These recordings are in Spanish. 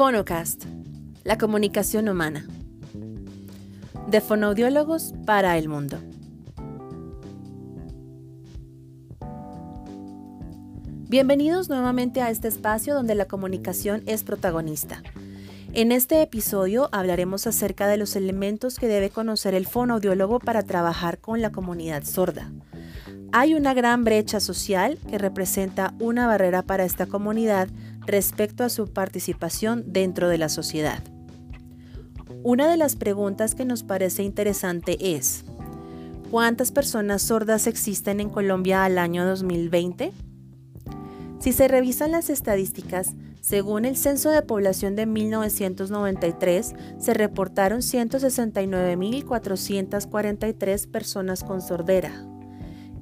Phonocast, la comunicación humana. De fonoaudiólogos para el mundo. Bienvenidos nuevamente a este espacio donde la comunicación es protagonista. En este episodio hablaremos acerca de los elementos que debe conocer el fonoaudiólogo para trabajar con la comunidad sorda. Hay una gran brecha social que representa una barrera para esta comunidad respecto a su participación dentro de la sociedad. Una de las preguntas que nos parece interesante es, ¿cuántas personas sordas existen en Colombia al año 2020? Si se revisan las estadísticas, según el Censo de Población de 1993, se reportaron 169.443 personas con sordera,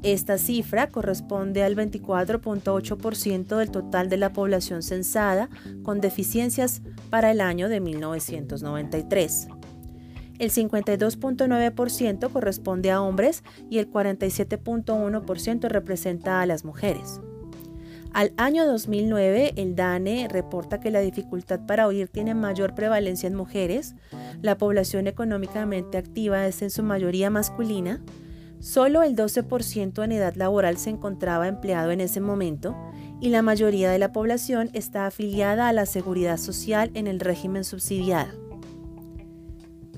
esta cifra corresponde al 24.8% del total de la población censada con deficiencias para el año de 1993. El 52.9% corresponde a hombres y el 47.1% representa a las mujeres. Al año 2009, el DANE reporta que la dificultad para oír tiene mayor prevalencia en mujeres, la población económicamente activa es en su mayoría masculina, Solo el 12% en edad laboral se encontraba empleado en ese momento y la mayoría de la población está afiliada a la seguridad social en el régimen subsidiado.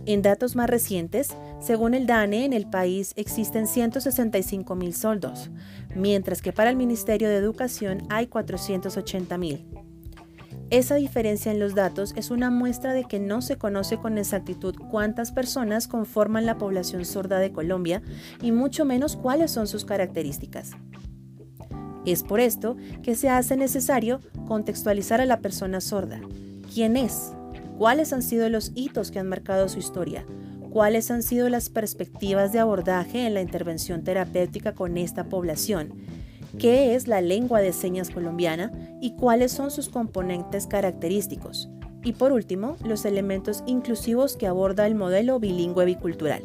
En datos más recientes, según el DANE, en el país existen 165 mil soldos, mientras que para el Ministerio de Educación hay 480 mil. Esa diferencia en los datos es una muestra de que no se conoce con exactitud cuántas personas conforman la población sorda de Colombia y mucho menos cuáles son sus características. Es por esto que se hace necesario contextualizar a la persona sorda. ¿Quién es? ¿Cuáles han sido los hitos que han marcado su historia? ¿Cuáles han sido las perspectivas de abordaje en la intervención terapéutica con esta población? Qué es la lengua de señas colombiana y cuáles son sus componentes característicos. Y por último, los elementos inclusivos que aborda el modelo bilingüe bicultural.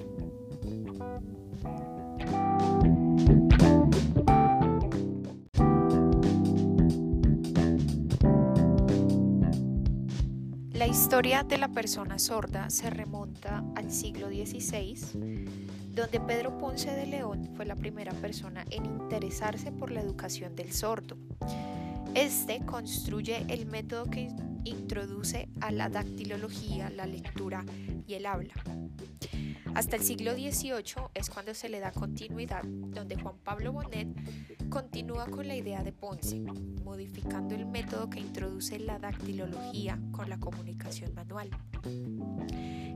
La historia de la persona sorda se remonta al siglo XVI donde Pedro Ponce de León fue la primera persona en interesarse por la educación del sordo. Este construye el método que introduce a la dactilología, la lectura y el habla. Hasta el siglo XVIII es cuando se le da continuidad, donde Juan Pablo Bonet continúa con la idea de Ponce, modificando el método que introduce la dactilología con la comunicación manual.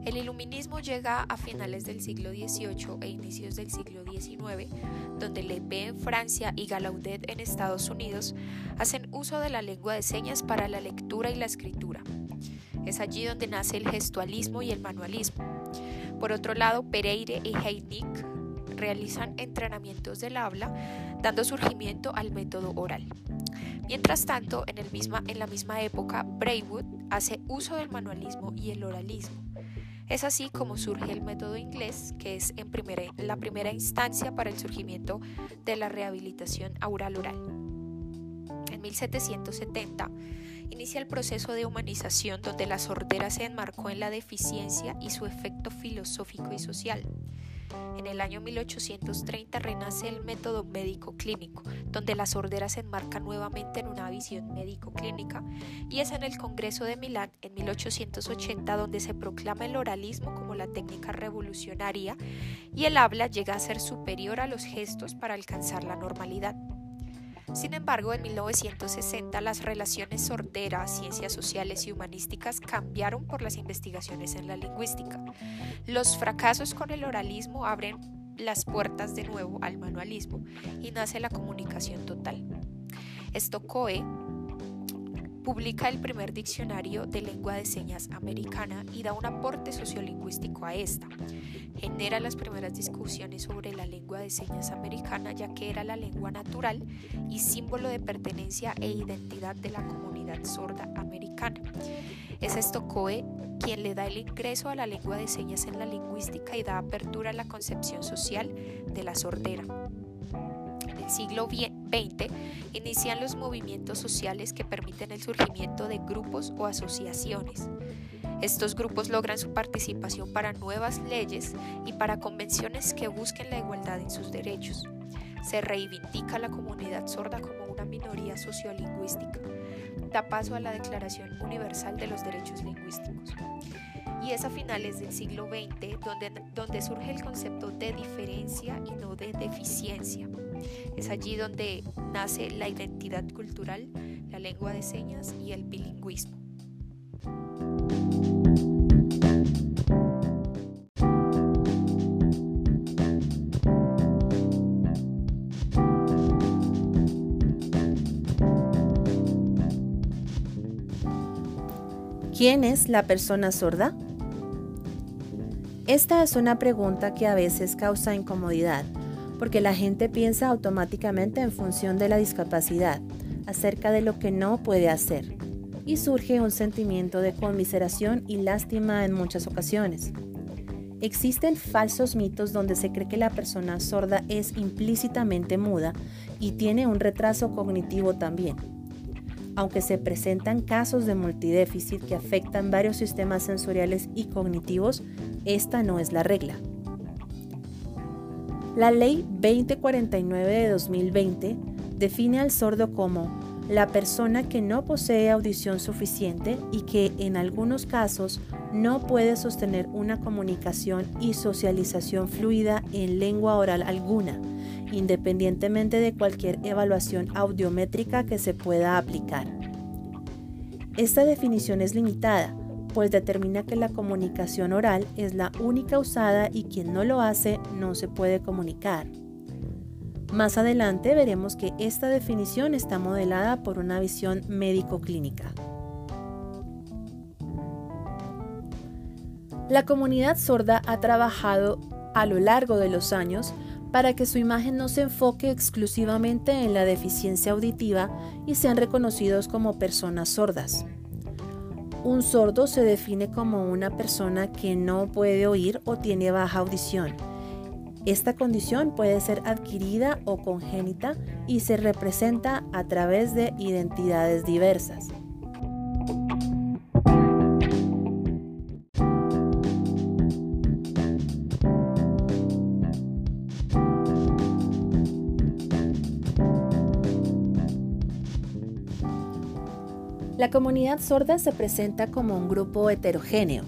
El iluminismo llega a finales del siglo XVIII e inicios del siglo XIX, donde Lepe en Francia y Gallaudet en Estados Unidos hacen uso de la lengua de señas para la lectura y la escritura. Es allí donde nace el gestualismo y el manualismo. Por otro lado, Pereire y Heidnik realizan entrenamientos del habla, dando surgimiento al método oral. Mientras tanto, en, en la misma época, Braywood hace uso del manualismo y el oralismo. Es así como surge el método inglés, que es en la primera instancia para el surgimiento de la rehabilitación aural-oral. En 1770 inicia el proceso de humanización donde la sordera se enmarcó en la deficiencia y su efecto filosófico y social. En el año 1830 renace el método médico clínico, donde la sordera se enmarca nuevamente en una visión médico-clínica, y es en el Congreso de Milán en 1880 donde se proclama el oralismo como la técnica revolucionaria y el habla llega a ser superior a los gestos para alcanzar la normalidad. Sin embargo, en 1960 las relaciones sorderas, ciencias sociales y humanísticas cambiaron por las investigaciones en la lingüística. Los fracasos con el oralismo abren las puertas de nuevo al manualismo y nace la comunicación total. Coe publica el primer diccionario de lengua de señas americana y da un aporte sociolingüístico a esta. Genera las primeras discusiones sobre la lengua de señas americana ya que era la lengua natural y símbolo de pertenencia e identidad de la comunidad sorda americana. Es Coe quien le da el ingreso a la lengua de señas en la lingüística y da apertura a la concepción social de la sordera. Siglo XX 2020 inician los movimientos sociales que permiten el surgimiento de grupos o asociaciones. Estos grupos logran su participación para nuevas leyes y para convenciones que busquen la igualdad en sus derechos. Se reivindica la comunidad sorda como una minoría sociolingüística. Da paso a la Declaración Universal de los Derechos Lingüísticos. Y es a finales del siglo XX donde, donde surge el concepto de diferencia y no de deficiencia. Es allí donde nace la identidad cultural, la lengua de señas y el bilingüismo. ¿Quién es la persona sorda? Esta es una pregunta que a veces causa incomodidad, porque la gente piensa automáticamente en función de la discapacidad, acerca de lo que no puede hacer, y surge un sentimiento de conmiseración y lástima en muchas ocasiones. Existen falsos mitos donde se cree que la persona sorda es implícitamente muda y tiene un retraso cognitivo también aunque se presentan casos de multidéficit que afectan varios sistemas sensoriales y cognitivos, esta no es la regla. La Ley 2049 de 2020 define al sordo como la persona que no posee audición suficiente y que en algunos casos no puede sostener una comunicación y socialización fluida en lengua oral alguna, independientemente de cualquier evaluación audiométrica que se pueda aplicar. Esta definición es limitada, pues determina que la comunicación oral es la única usada y quien no lo hace no se puede comunicar. Más adelante veremos que esta definición está modelada por una visión médico-clínica. La comunidad sorda ha trabajado a lo largo de los años para que su imagen no se enfoque exclusivamente en la deficiencia auditiva y sean reconocidos como personas sordas. Un sordo se define como una persona que no puede oír o tiene baja audición. Esta condición puede ser adquirida o congénita y se representa a través de identidades diversas. La comunidad sorda se presenta como un grupo heterogéneo.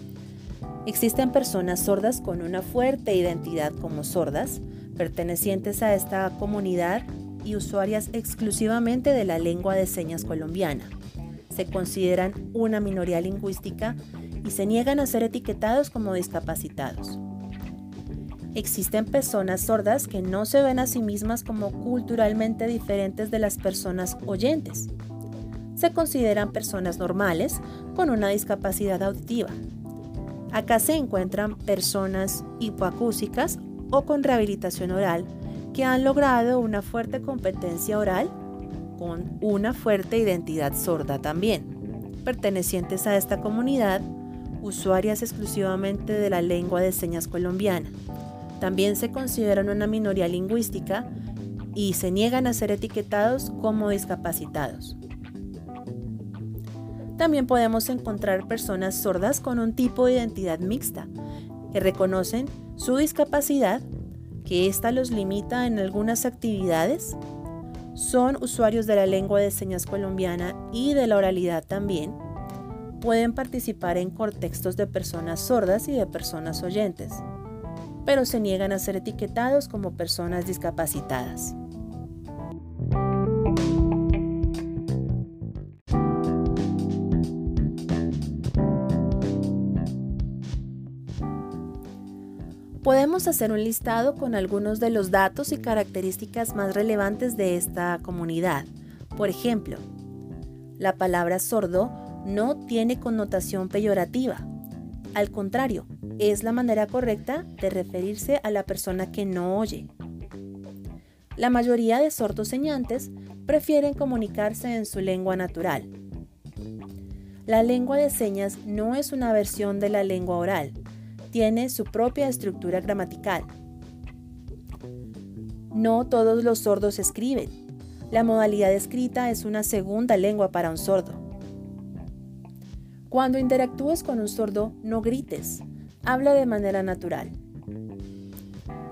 Existen personas sordas con una fuerte identidad como sordas, pertenecientes a esta comunidad y usuarias exclusivamente de la lengua de señas colombiana. Se consideran una minoría lingüística y se niegan a ser etiquetados como discapacitados. Existen personas sordas que no se ven a sí mismas como culturalmente diferentes de las personas oyentes se consideran personas normales con una discapacidad auditiva. Acá se encuentran personas hipoacúsicas o con rehabilitación oral que han logrado una fuerte competencia oral con una fuerte identidad sorda también. Pertenecientes a esta comunidad, usuarias exclusivamente de la lengua de señas colombiana. También se consideran una minoría lingüística y se niegan a ser etiquetados como discapacitados. También podemos encontrar personas sordas con un tipo de identidad mixta, que reconocen su discapacidad, que ésta los limita en algunas actividades, son usuarios de la lengua de señas colombiana y de la oralidad también, pueden participar en contextos de personas sordas y de personas oyentes, pero se niegan a ser etiquetados como personas discapacitadas. Hacer un listado con algunos de los datos y características más relevantes de esta comunidad. Por ejemplo, la palabra sordo no tiene connotación peyorativa. Al contrario, es la manera correcta de referirse a la persona que no oye. La mayoría de sordos señantes prefieren comunicarse en su lengua natural. La lengua de señas no es una versión de la lengua oral, tiene su propia estructura gramatical. No todos los sordos escriben. La modalidad escrita es una segunda lengua para un sordo. Cuando interactúes con un sordo, no grites, habla de manera natural.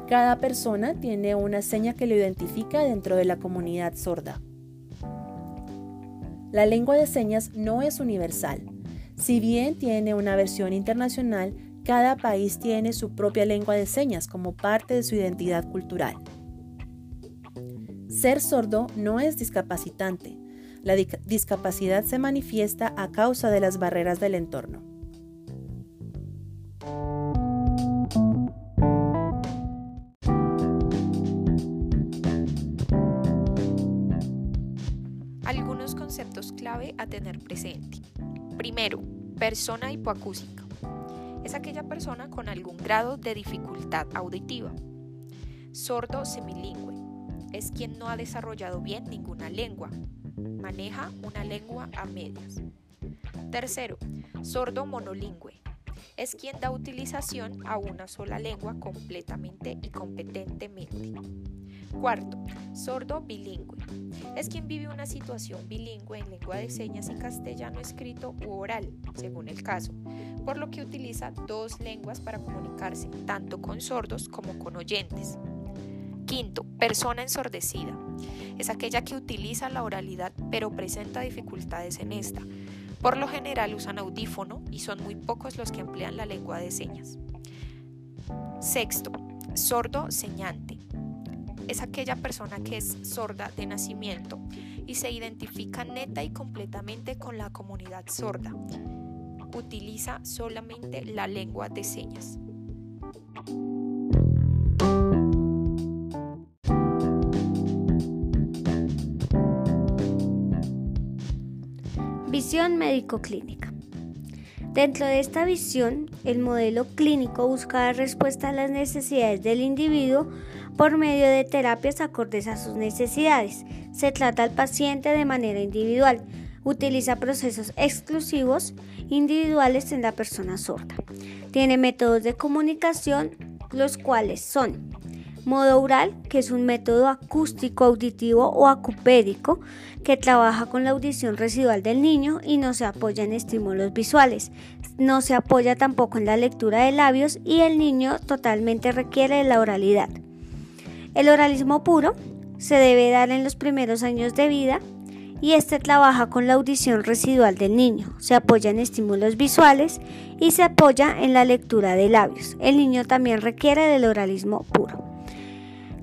Cada persona tiene una seña que lo identifica dentro de la comunidad sorda. La lengua de señas no es universal. Si bien tiene una versión internacional, cada país tiene su propia lengua de señas como parte de su identidad cultural. Ser sordo no es discapacitante. La discapacidad se manifiesta a causa de las barreras del entorno. Algunos conceptos clave a tener presente. Primero, persona hipoacústica. Es aquella persona con algún grado de dificultad auditiva. Sordo semilingüe es quien no ha desarrollado bien ninguna lengua. Maneja una lengua a medias. Tercero, sordo monolingüe. Es quien da utilización a una sola lengua completamente y competentemente. Cuarto, sordo bilingüe. Es quien vive una situación bilingüe en lengua de señas y castellano escrito u oral, según el caso, por lo que utiliza dos lenguas para comunicarse, tanto con sordos como con oyentes. Quinto, persona ensordecida. Es aquella que utiliza la oralidad pero presenta dificultades en esta. Por lo general usan audífono y son muy pocos los que emplean la lengua de señas. Sexto, sordo señante. Es aquella persona que es sorda de nacimiento y se identifica neta y completamente con la comunidad sorda. Utiliza solamente la lengua de señas. Visión médico-clínica. Dentro de esta visión, el modelo clínico busca dar respuesta a las necesidades del individuo por medio de terapias acordes a sus necesidades. Se trata al paciente de manera individual. Utiliza procesos exclusivos individuales en la persona sorda. Tiene métodos de comunicación, los cuales son Modo oral, que es un método acústico, auditivo o acupédico que trabaja con la audición residual del niño y no se apoya en estímulos visuales. No se apoya tampoco en la lectura de labios y el niño totalmente requiere de la oralidad. El oralismo puro se debe dar en los primeros años de vida y este trabaja con la audición residual del niño. Se apoya en estímulos visuales y se apoya en la lectura de labios. El niño también requiere del oralismo puro.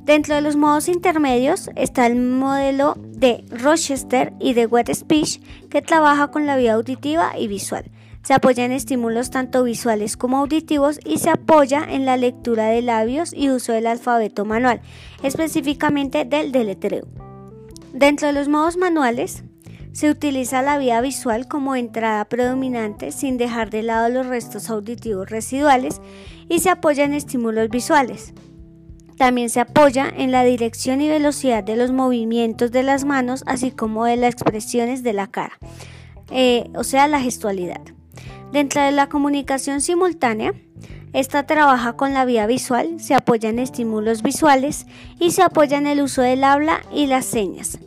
Dentro de los modos intermedios está el modelo de Rochester y de Wet Speech que trabaja con la vía auditiva y visual. Se apoya en estímulos tanto visuales como auditivos y se apoya en la lectura de labios y uso del alfabeto manual, específicamente del deletreo. Dentro de los modos manuales se utiliza la vía visual como entrada predominante sin dejar de lado los restos auditivos residuales y se apoya en estímulos visuales. También se apoya en la dirección y velocidad de los movimientos de las manos, así como de las expresiones de la cara, eh, o sea, la gestualidad. Dentro de la comunicación simultánea, esta trabaja con la vía visual, se apoya en estímulos visuales y se apoya en el uso del habla y las señas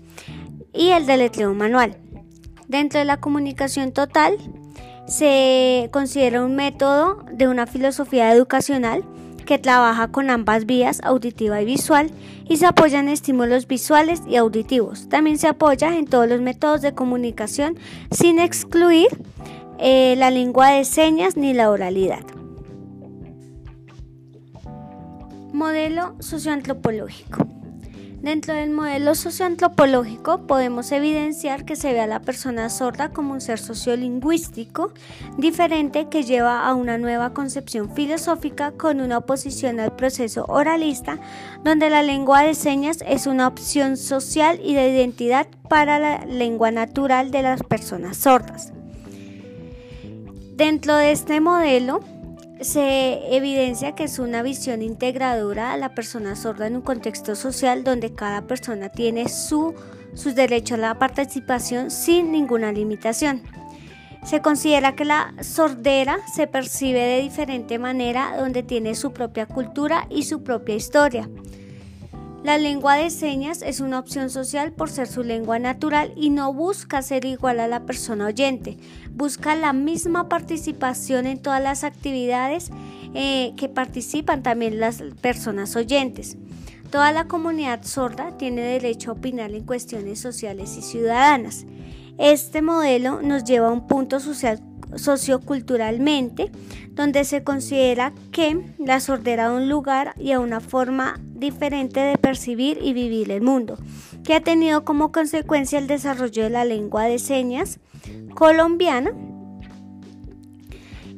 y el deletreo manual. Dentro de la comunicación total, se considera un método de una filosofía educacional que trabaja con ambas vías, auditiva y visual, y se apoya en estímulos visuales y auditivos. También se apoya en todos los métodos de comunicación sin excluir eh, la lengua de señas ni la oralidad. Modelo socioantropológico. Dentro del modelo socioantropológico podemos evidenciar que se ve a la persona sorda como un ser sociolingüístico diferente que lleva a una nueva concepción filosófica con una oposición al proceso oralista, donde la lengua de señas es una opción social y de identidad para la lengua natural de las personas sordas. Dentro de este modelo, se evidencia que es una visión integradora a la persona sorda en un contexto social donde cada persona tiene su, sus derechos a la participación sin ninguna limitación. Se considera que la sordera se percibe de diferente manera donde tiene su propia cultura y su propia historia. La lengua de señas es una opción social por ser su lengua natural y no busca ser igual a la persona oyente. Busca la misma participación en todas las actividades eh, que participan también las personas oyentes. Toda la comunidad sorda tiene derecho a opinar en cuestiones sociales y ciudadanas. Este modelo nos lleva a un punto social socioculturalmente, donde se considera que la sordera da un lugar y a una forma diferente de percibir y vivir el mundo, que ha tenido como consecuencia el desarrollo de la lengua de señas colombiana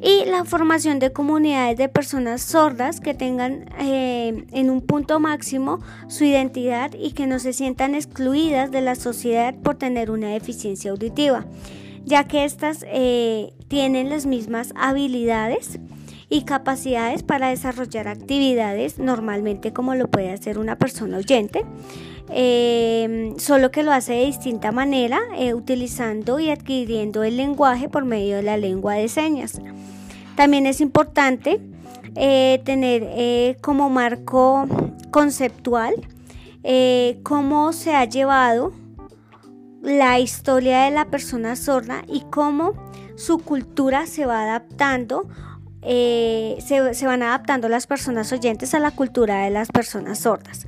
y la formación de comunidades de personas sordas que tengan eh, en un punto máximo su identidad y que no se sientan excluidas de la sociedad por tener una deficiencia auditiva ya que éstas eh, tienen las mismas habilidades y capacidades para desarrollar actividades normalmente como lo puede hacer una persona oyente, em, solo que lo hace de distinta manera, eh, utilizando y adquiriendo el lenguaje por medio de la lengua de señas. También es importante eh, tener como marco conceptual cómo se ha llevado la historia de la persona sorda y cómo su cultura se va adaptando, eh, se, van adaptando las personas oyentes a la cultura de las personas sordas.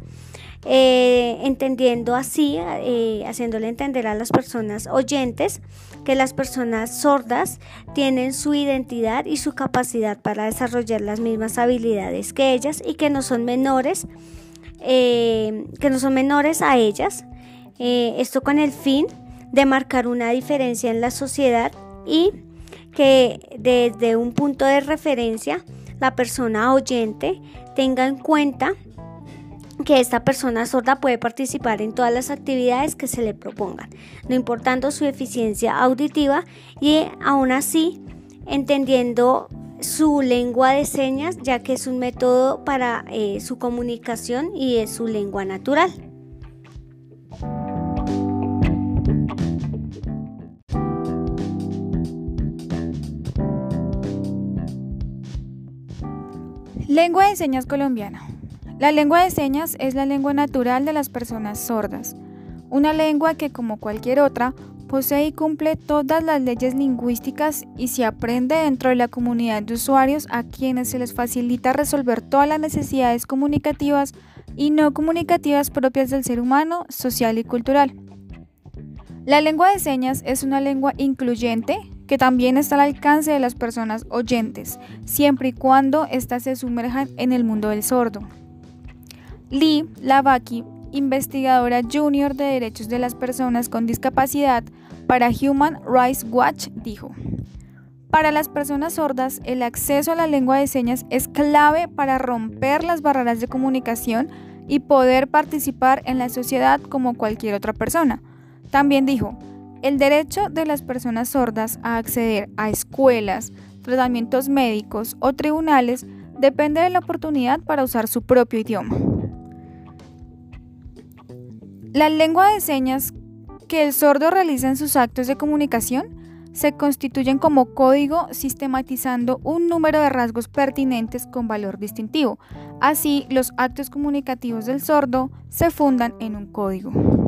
Eh, entendiendo así, eh, haciéndole entender a las personas oyentes que las personas sordas tienen su identidad y su capacidad para desarrollar las mismas habilidades que ellas y que no son menores, que no son menores a ellas, eh, esto con el fin de marcar una diferencia en la sociedad y que desde un punto de referencia la persona oyente tenga en cuenta que esta persona sorda puede participar en todas las actividades que se le propongan, no importando su eficiencia auditiva y aún así entendiendo su lengua de señas ya que es un método para eh, su comunicación y es su lengua natural. Lengua de señas colombiana. La lengua de señas es la lengua natural de las personas sordas, una lengua que como cualquier otra posee y cumple todas las leyes lingüísticas y se aprende dentro de la comunidad de usuarios a quienes se les facilita resolver todas las necesidades comunicativas y no comunicativas propias del ser humano, social y cultural. La lengua de señas es una lengua incluyente que también está al alcance de las personas oyentes, siempre y cuando éstas se sumerjan en el mundo del sordo. Lee Lavaki, investigadora junior de derechos de las personas con discapacidad para Human Rights Watch, dijo, para las personas sordas, el acceso a la lengua de señas es clave para romper las barreras de comunicación y poder participar en la sociedad como cualquier otra persona. También dijo, el derecho de las personas sordas a acceder a escuelas, tratamientos médicos o tribunales depende de la oportunidad para usar su propio idioma. La lengua de señas que el sordo realiza en sus actos de comunicación se constituyen como código sistematizando un número de rasgos pertinentes con valor distintivo. Así, los actos comunicativos del sordo se fundan en un código.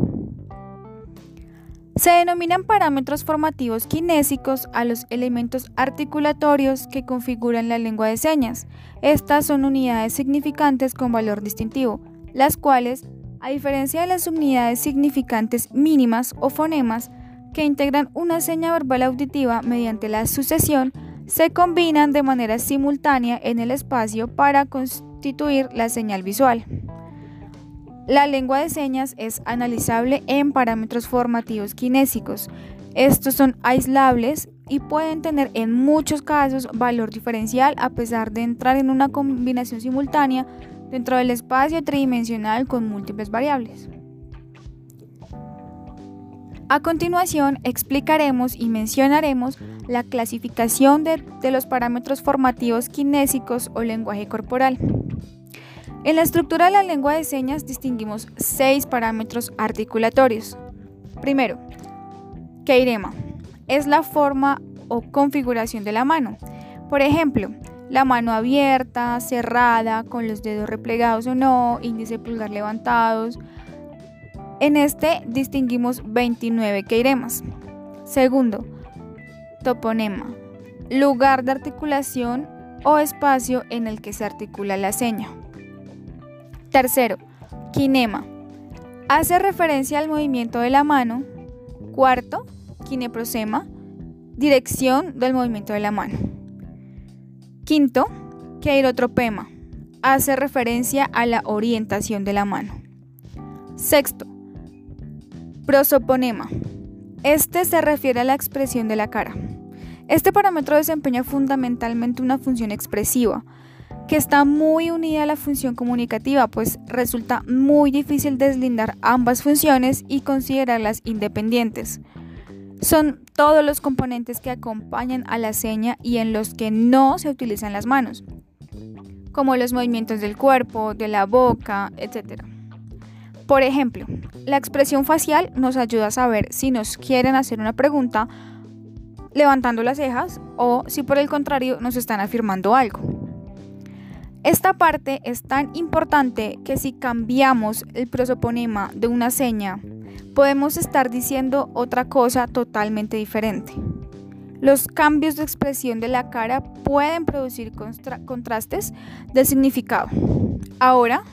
Se denominan parámetros formativos kinésicos a los elementos articulatorios que configuran la lengua de señas. Estas son unidades significantes con valor distintivo, las cuales, a diferencia de las unidades significantes mínimas o fonemas, que integran una seña verbal auditiva mediante la sucesión, se combinan de manera simultánea en el espacio para constituir la señal visual. La lengua de señas es analizable en parámetros formativos kinésicos. Estos son aislables y pueden tener en muchos casos valor diferencial a pesar de entrar en una combinación simultánea dentro del espacio tridimensional con múltiples variables. A continuación explicaremos y mencionaremos la clasificación de, de los parámetros formativos kinésicos o lenguaje corporal. En la estructura de la lengua de señas distinguimos seis parámetros articulatorios. Primero, keirema es la forma o configuración de la mano. Por ejemplo, la mano abierta, cerrada, con los dedos replegados o no, índice pulgar levantados. En este distinguimos 29 queiremas. Segundo, toponema, lugar de articulación o espacio en el que se articula la seña. Tercero, kinema, hace referencia al movimiento de la mano. Cuarto, kineprosema, dirección del movimiento de la mano. Quinto, keirotropema, hace referencia a la orientación de la mano. Sexto, prosoponema. Este se refiere a la expresión de la cara. Este parámetro desempeña fundamentalmente una función expresiva, que está muy unida a la función comunicativa, pues resulta muy difícil deslindar ambas funciones y considerarlas independientes. Son todos los componentes que acompañan a la seña y en los que no se utilizan las manos, como los movimientos del cuerpo, de la boca, etc. Por ejemplo, la expresión facial nos ayuda a saber si nos quieren hacer una pregunta levantando las cejas o si por el contrario nos están afirmando algo. Esta parte es tan importante que si cambiamos el prosoponema de una seña, podemos estar diciendo otra cosa totalmente diferente. Los cambios de expresión de la cara pueden producir contrastes de significado. Ahora,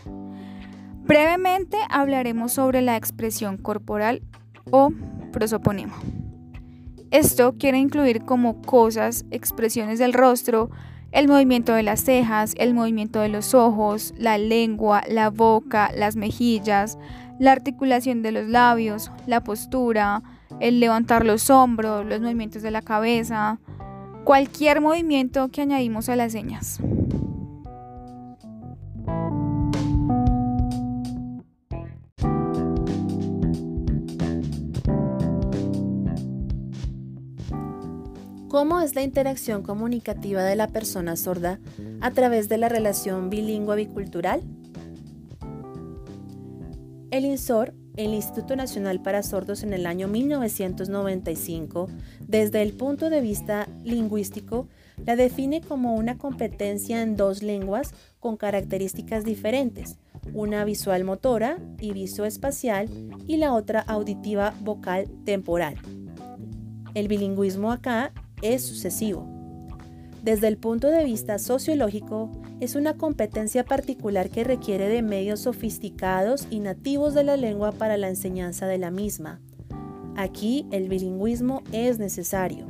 brevemente hablaremos sobre la expresión corporal o prosoponema. Esto quiere incluir como cosas, expresiones del rostro, el movimiento de las cejas, el movimiento de los ojos, la lengua, la boca, las mejillas, la articulación de los labios, la postura, el levantar los hombros, los movimientos de la cabeza, cualquier movimiento que añadimos a las señas. ¿Cómo es la interacción comunicativa de la persona sorda a través de la relación bilingüe bicultural? El INSOR, el Instituto Nacional para Sordos en el año 1995, desde el punto de vista lingüístico, la define como una competencia en dos lenguas con características diferentes, una visual motora y visoespacial y la otra auditiva vocal temporal. El bilingüismo acá es sucesivo. Desde el punto de vista sociológico, es una competencia particular que requiere de medios sofisticados y nativos de la lengua para la enseñanza de la misma. Aquí el bilingüismo es necesario.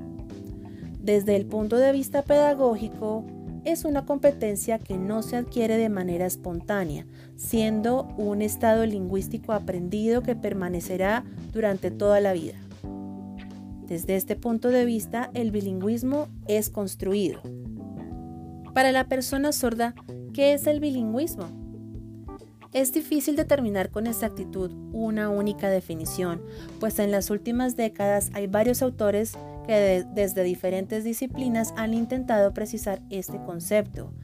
Desde el punto de vista pedagógico, es una competencia que no se adquiere de manera espontánea, siendo un estado lingüístico aprendido que permanecerá durante toda la vida. Desde este punto de vista, el bilingüismo es construido. Para la persona sorda, ¿qué es el bilingüismo? Es difícil determinar con exactitud una única definición, pues en las últimas décadas hay varios autores que desde diferentes disciplinas han intentado precisar este concepto.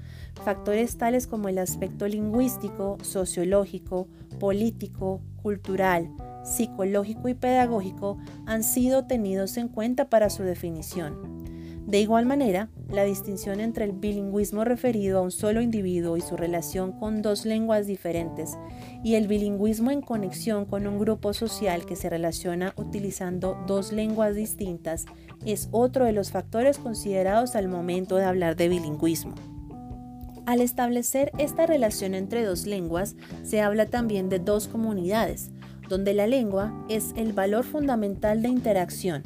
Factores tales como el aspecto lingüístico, sociológico, político, cultural, psicológico y pedagógico han sido tenidos en cuenta para su definición. De igual manera, la distinción entre el bilingüismo referido a un solo individuo y su relación con dos lenguas diferentes y el bilingüismo en conexión con un grupo social que se relaciona utilizando dos lenguas distintas es otro de los factores considerados al momento de hablar de bilingüismo. Al establecer esta relación entre dos lenguas, se habla también de dos comunidades, donde la lengua es el valor fundamental de interacción.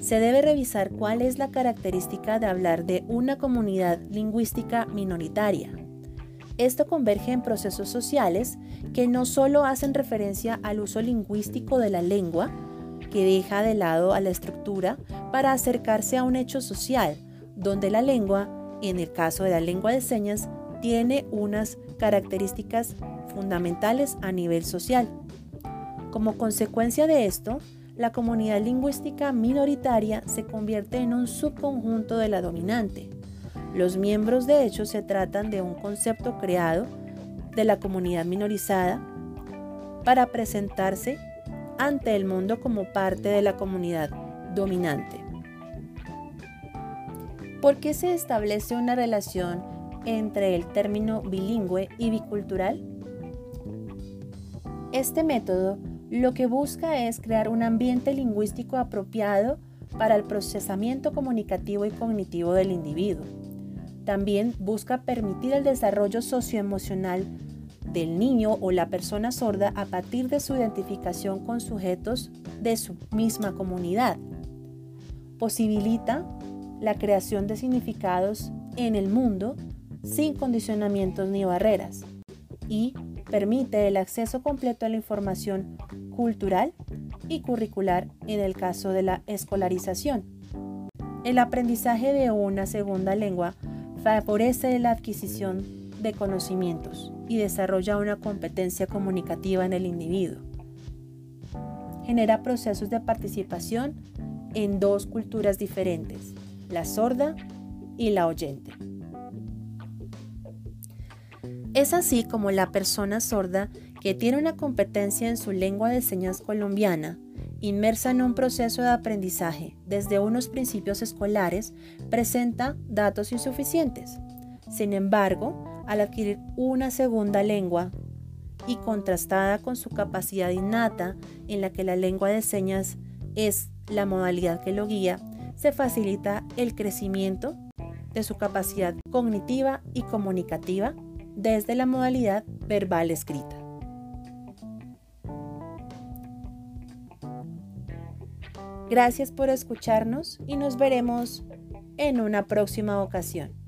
Se debe revisar cuál es la característica de hablar de una comunidad lingüística minoritaria. Esto converge en procesos sociales que no solo hacen referencia al uso lingüístico de la lengua, que deja de lado a la estructura para acercarse a un hecho social, donde la lengua, en el caso de la lengua de señas, tiene unas características fundamentales a nivel social. Como consecuencia de esto, la comunidad lingüística minoritaria se convierte en un subconjunto de la dominante. Los miembros de hecho se tratan de un concepto creado de la comunidad minorizada para presentarse ante el mundo como parte de la comunidad dominante. ¿Por qué se establece una relación entre el término bilingüe y bicultural? Este método lo que busca es crear un ambiente lingüístico apropiado para el procesamiento comunicativo y cognitivo del individuo. También busca permitir el desarrollo socioemocional del niño o la persona sorda a partir de su identificación con sujetos de su misma comunidad. Posibilita la creación de significados en el mundo sin condicionamientos ni barreras y permite el acceso completo a la información cultural y curricular en el caso de la escolarización. El aprendizaje de una segunda lengua favorece la adquisición de conocimientos y desarrolla una competencia comunicativa en el individuo. Genera procesos de participación en dos culturas diferentes, la sorda y la oyente. Es así como la persona sorda que tiene una competencia en su lengua de señas colombiana, inmersa en un proceso de aprendizaje desde unos principios escolares, presenta datos insuficientes. Sin embargo, al adquirir una segunda lengua y contrastada con su capacidad innata en la que la lengua de señas es la modalidad que lo guía, se facilita el crecimiento de su capacidad cognitiva y comunicativa desde la modalidad verbal escrita. Gracias por escucharnos y nos veremos en una próxima ocasión.